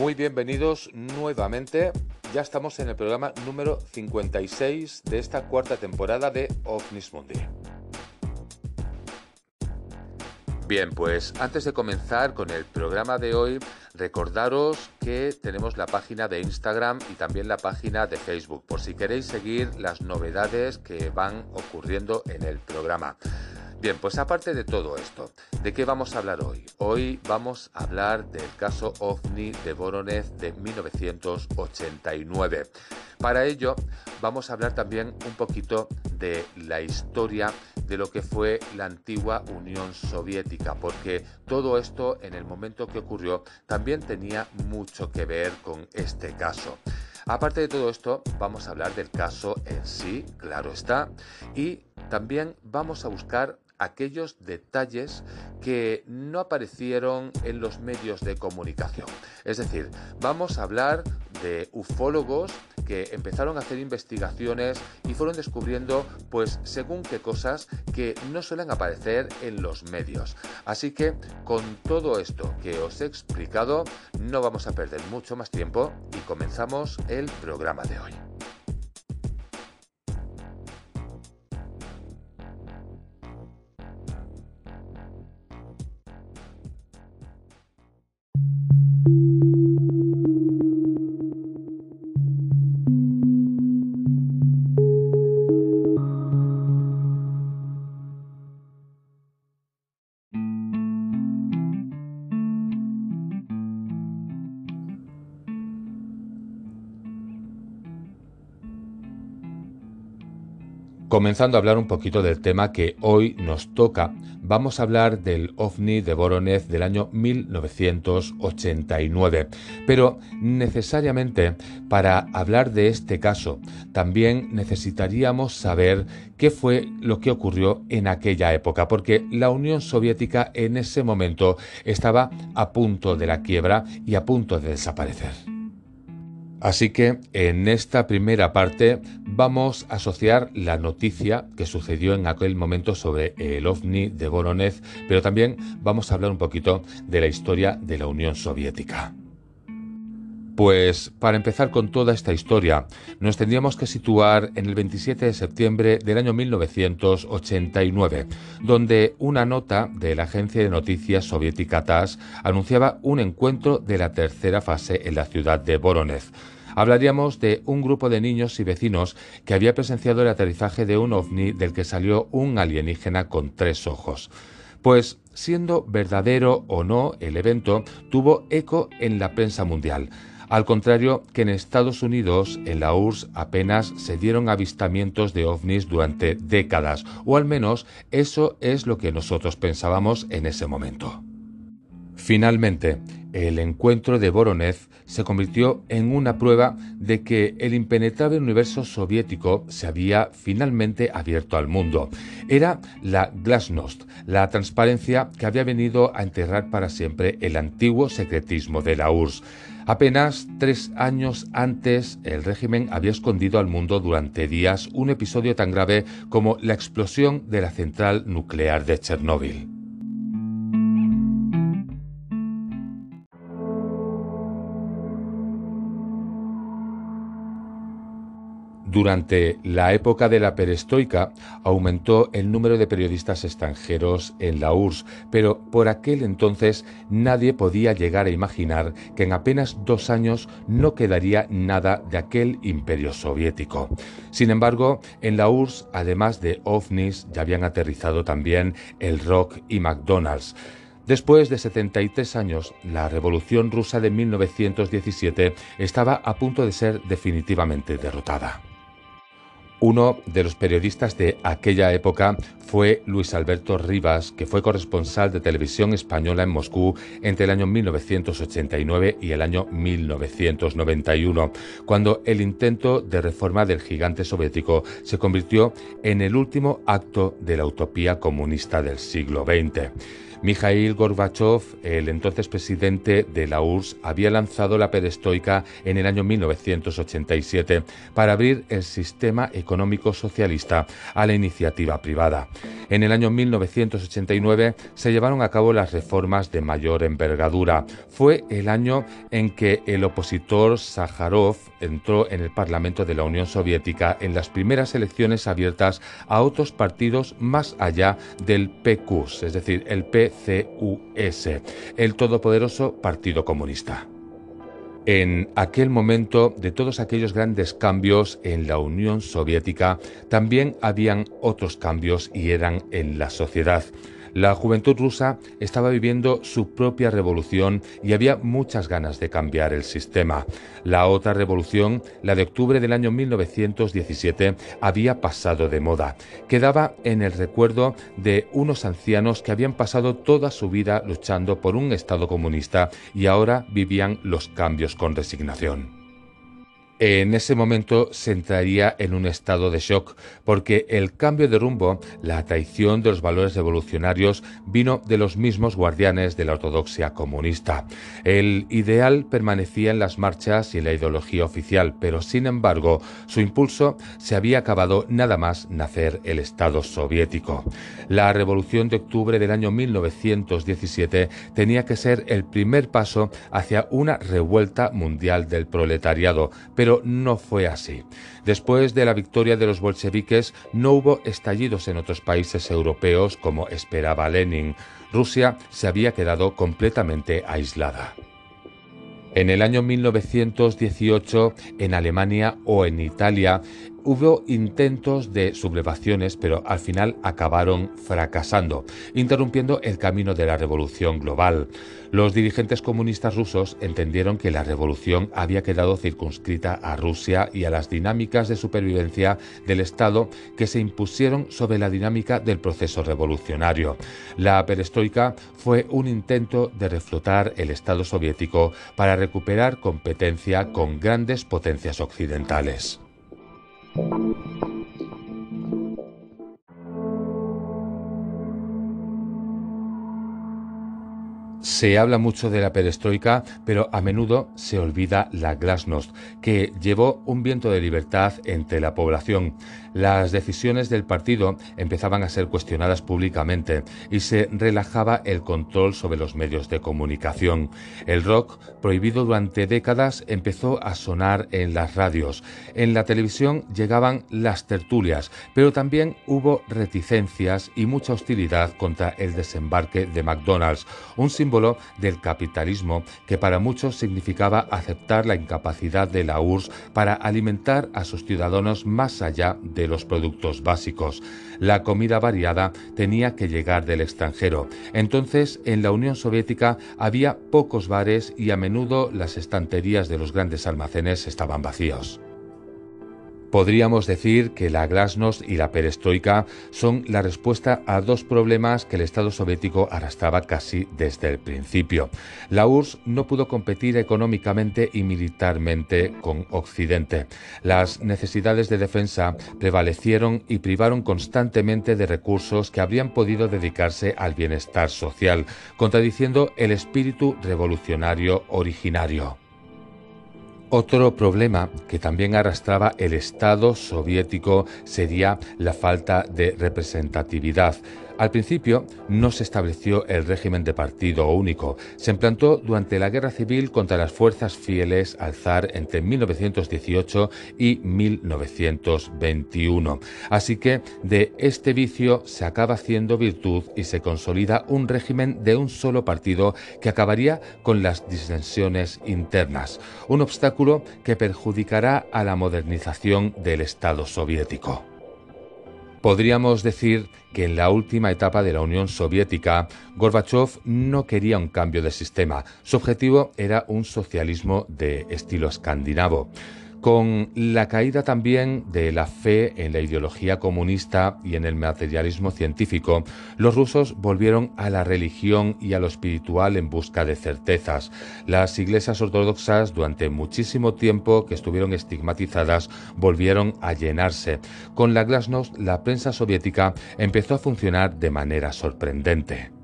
Muy bienvenidos nuevamente. Ya estamos en el programa número 56 de esta cuarta temporada de OVNIS Mundi. Bien, pues antes de comenzar con el programa de hoy, recordaros que tenemos la página de Instagram y también la página de Facebook, por si queréis seguir las novedades que van ocurriendo en el programa. Bien, pues aparte de todo esto, ¿de qué vamos a hablar hoy? Hoy vamos a hablar del caso OVNI de Voronezh de 1989. Para ello, vamos a hablar también un poquito de la historia de lo que fue la antigua Unión Soviética, porque todo esto en el momento que ocurrió también tenía mucho que ver con este caso. Aparte de todo esto, vamos a hablar del caso en sí, claro está, y también vamos a buscar aquellos detalles que no aparecieron en los medios de comunicación. Es decir, vamos a hablar de ufólogos que empezaron a hacer investigaciones y fueron descubriendo, pues, según qué cosas que no suelen aparecer en los medios. Así que, con todo esto que os he explicado, no vamos a perder mucho más tiempo y comenzamos el programa de hoy. Comenzando a hablar un poquito del tema que hoy nos toca, vamos a hablar del ovni de Voronezh del año 1989. Pero necesariamente para hablar de este caso también necesitaríamos saber qué fue lo que ocurrió en aquella época, porque la Unión Soviética en ese momento estaba a punto de la quiebra y a punto de desaparecer. Así que en esta primera parte vamos a asociar la noticia que sucedió en aquel momento sobre el ovni de Voronezh, pero también vamos a hablar un poquito de la historia de la Unión Soviética. Pues para empezar con toda esta historia, nos tendríamos que situar en el 27 de septiembre del año 1989, donde una nota de la agencia de noticias soviética TASS anunciaba un encuentro de la tercera fase en la ciudad de Voronezh. Hablaríamos de un grupo de niños y vecinos que había presenciado el aterrizaje de un ovni del que salió un alienígena con tres ojos. Pues siendo verdadero o no el evento, tuvo eco en la prensa mundial. Al contrario que en Estados Unidos, en la URSS apenas se dieron avistamientos de ovnis durante décadas, o al menos eso es lo que nosotros pensábamos en ese momento. Finalmente, el encuentro de Voronezh se convirtió en una prueba de que el impenetrable universo soviético se había finalmente abierto al mundo. Era la glasnost, la transparencia que había venido a enterrar para siempre el antiguo secretismo de la URSS. Apenas tres años antes, el régimen había escondido al mundo durante días un episodio tan grave como la explosión de la central nuclear de Chernóbil. Durante la época de la perestroika aumentó el número de periodistas extranjeros en la URSS, pero por aquel entonces nadie podía llegar a imaginar que en apenas dos años no quedaría nada de aquel imperio soviético. Sin embargo, en la URSS, además de ovnis, ya habían aterrizado también el rock y McDonald's. Después de 73 años, la Revolución rusa de 1917 estaba a punto de ser definitivamente derrotada. Uno de los periodistas de aquella época fue Luis Alberto Rivas, que fue corresponsal de televisión española en Moscú entre el año 1989 y el año 1991, cuando el intento de reforma del gigante soviético se convirtió en el último acto de la utopía comunista del siglo XX. Mikhail Gorbachev, el entonces presidente de la URSS, había lanzado la perestroika en el año 1987 para abrir el sistema económico socialista a la iniciativa privada. En el año 1989 se llevaron a cabo las reformas de mayor envergadura. Fue el año en que el opositor Sájarov entró en el Parlamento de la Unión Soviética en las primeras elecciones abiertas a otros partidos más allá del PQS, es decir, el PCUS, el todopoderoso Partido Comunista. En aquel momento de todos aquellos grandes cambios en la Unión Soviética, también habían otros cambios y eran en la sociedad. La juventud rusa estaba viviendo su propia revolución y había muchas ganas de cambiar el sistema. La otra revolución, la de octubre del año 1917, había pasado de moda. Quedaba en el recuerdo de unos ancianos que habían pasado toda su vida luchando por un Estado comunista y ahora vivían los cambios con resignación. En ese momento se entraría en un estado de shock porque el cambio de rumbo, la traición de los valores revolucionarios vino de los mismos guardianes de la ortodoxia comunista. El ideal permanecía en las marchas y en la ideología oficial, pero sin embargo su impulso se había acabado nada más nacer el Estado soviético. La revolución de octubre del año 1917 tenía que ser el primer paso hacia una revuelta mundial del proletariado, pero no fue así. Después de la victoria de los bolcheviques no hubo estallidos en otros países europeos como esperaba Lenin. Rusia se había quedado completamente aislada. En el año 1918, en Alemania o en Italia, Hubo intentos de sublevaciones, pero al final acabaron fracasando, interrumpiendo el camino de la revolución global. Los dirigentes comunistas rusos entendieron que la revolución había quedado circunscrita a Rusia y a las dinámicas de supervivencia del Estado que se impusieron sobre la dinámica del proceso revolucionario. La perestroika fue un intento de reflotar el Estado soviético para recuperar competencia con grandes potencias occidentales. Se habla mucho de la perestroika, pero a menudo se olvida la glasnost, que llevó un viento de libertad entre la población. Las decisiones del partido empezaban a ser cuestionadas públicamente y se relajaba el control sobre los medios de comunicación. El rock, prohibido durante décadas, empezó a sonar en las radios. En la televisión llegaban las tertulias, pero también hubo reticencias y mucha hostilidad contra el desembarque de McDonald's, un símbolo del capitalismo que para muchos significaba aceptar la incapacidad de la URSS para alimentar a sus ciudadanos más allá de los productos básicos. La comida variada tenía que llegar del extranjero. Entonces, en la Unión Soviética había pocos bares y a menudo las estanterías de los grandes almacenes estaban vacíos. Podríamos decir que la glasnost y la perestroika son la respuesta a dos problemas que el Estado soviético arrastraba casi desde el principio. La URSS no pudo competir económicamente y militarmente con Occidente. Las necesidades de defensa prevalecieron y privaron constantemente de recursos que habrían podido dedicarse al bienestar social, contradiciendo el espíritu revolucionario originario. Otro problema que también arrastraba el Estado soviético sería la falta de representatividad. Al principio no se estableció el régimen de partido único. Se implantó durante la guerra civil contra las fuerzas fieles al zar entre 1918 y 1921. Así que de este vicio se acaba haciendo virtud y se consolida un régimen de un solo partido que acabaría con las disensiones internas, un obstáculo que perjudicará a la modernización del Estado soviético. Podríamos decir que en la última etapa de la Unión Soviética, Gorbachev no quería un cambio de sistema. Su objetivo era un socialismo de estilo escandinavo. Con la caída también de la fe en la ideología comunista y en el materialismo científico, los rusos volvieron a la religión y a lo espiritual en busca de certezas. Las iglesias ortodoxas, durante muchísimo tiempo que estuvieron estigmatizadas, volvieron a llenarse. Con la glasnost, la prensa soviética empezó a funcionar de manera sorprendente.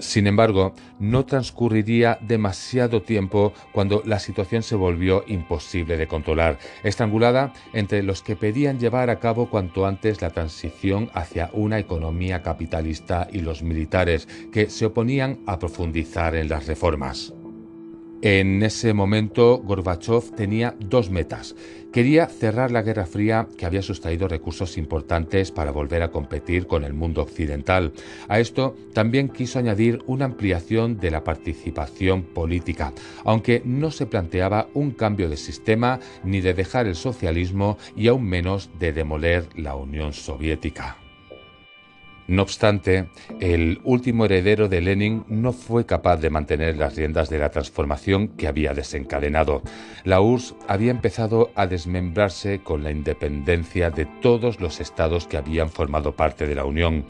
Sin embargo, no transcurriría demasiado tiempo cuando la situación se volvió imposible de controlar, estrangulada entre los que pedían llevar a cabo cuanto antes la transición hacia una economía capitalista y los militares que se oponían a profundizar en las reformas. En ese momento, Gorbachev tenía dos metas. Quería cerrar la Guerra Fría que había sustraído recursos importantes para volver a competir con el mundo occidental. A esto también quiso añadir una ampliación de la participación política, aunque no se planteaba un cambio de sistema ni de dejar el socialismo y aún menos de demoler la Unión Soviética. No obstante, el último heredero de Lenin no fue capaz de mantener las riendas de la transformación que había desencadenado. La URSS había empezado a desmembrarse con la independencia de todos los estados que habían formado parte de la Unión.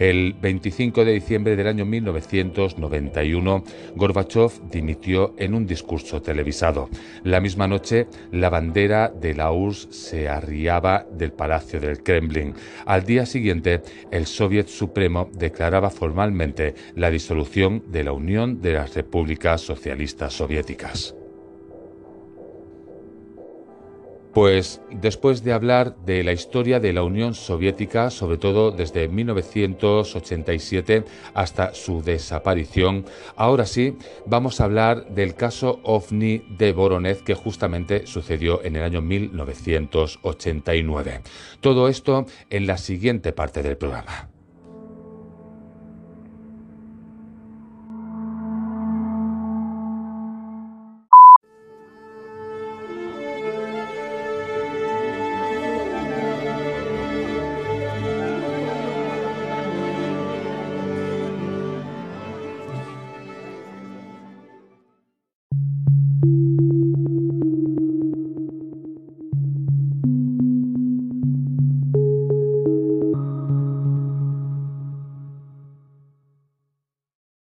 El 25 de diciembre del año 1991, Gorbachev dimitió en un discurso televisado. La misma noche, la bandera de la URSS se arriaba del Palacio del Kremlin. Al día siguiente, el Soviet Supremo declaraba formalmente la disolución de la Unión de las Repúblicas Socialistas Soviéticas. Pues después de hablar de la historia de la Unión Soviética, sobre todo desde 1987 hasta su desaparición, ahora sí vamos a hablar del caso OVNI de Voronezh que justamente sucedió en el año 1989. Todo esto en la siguiente parte del programa.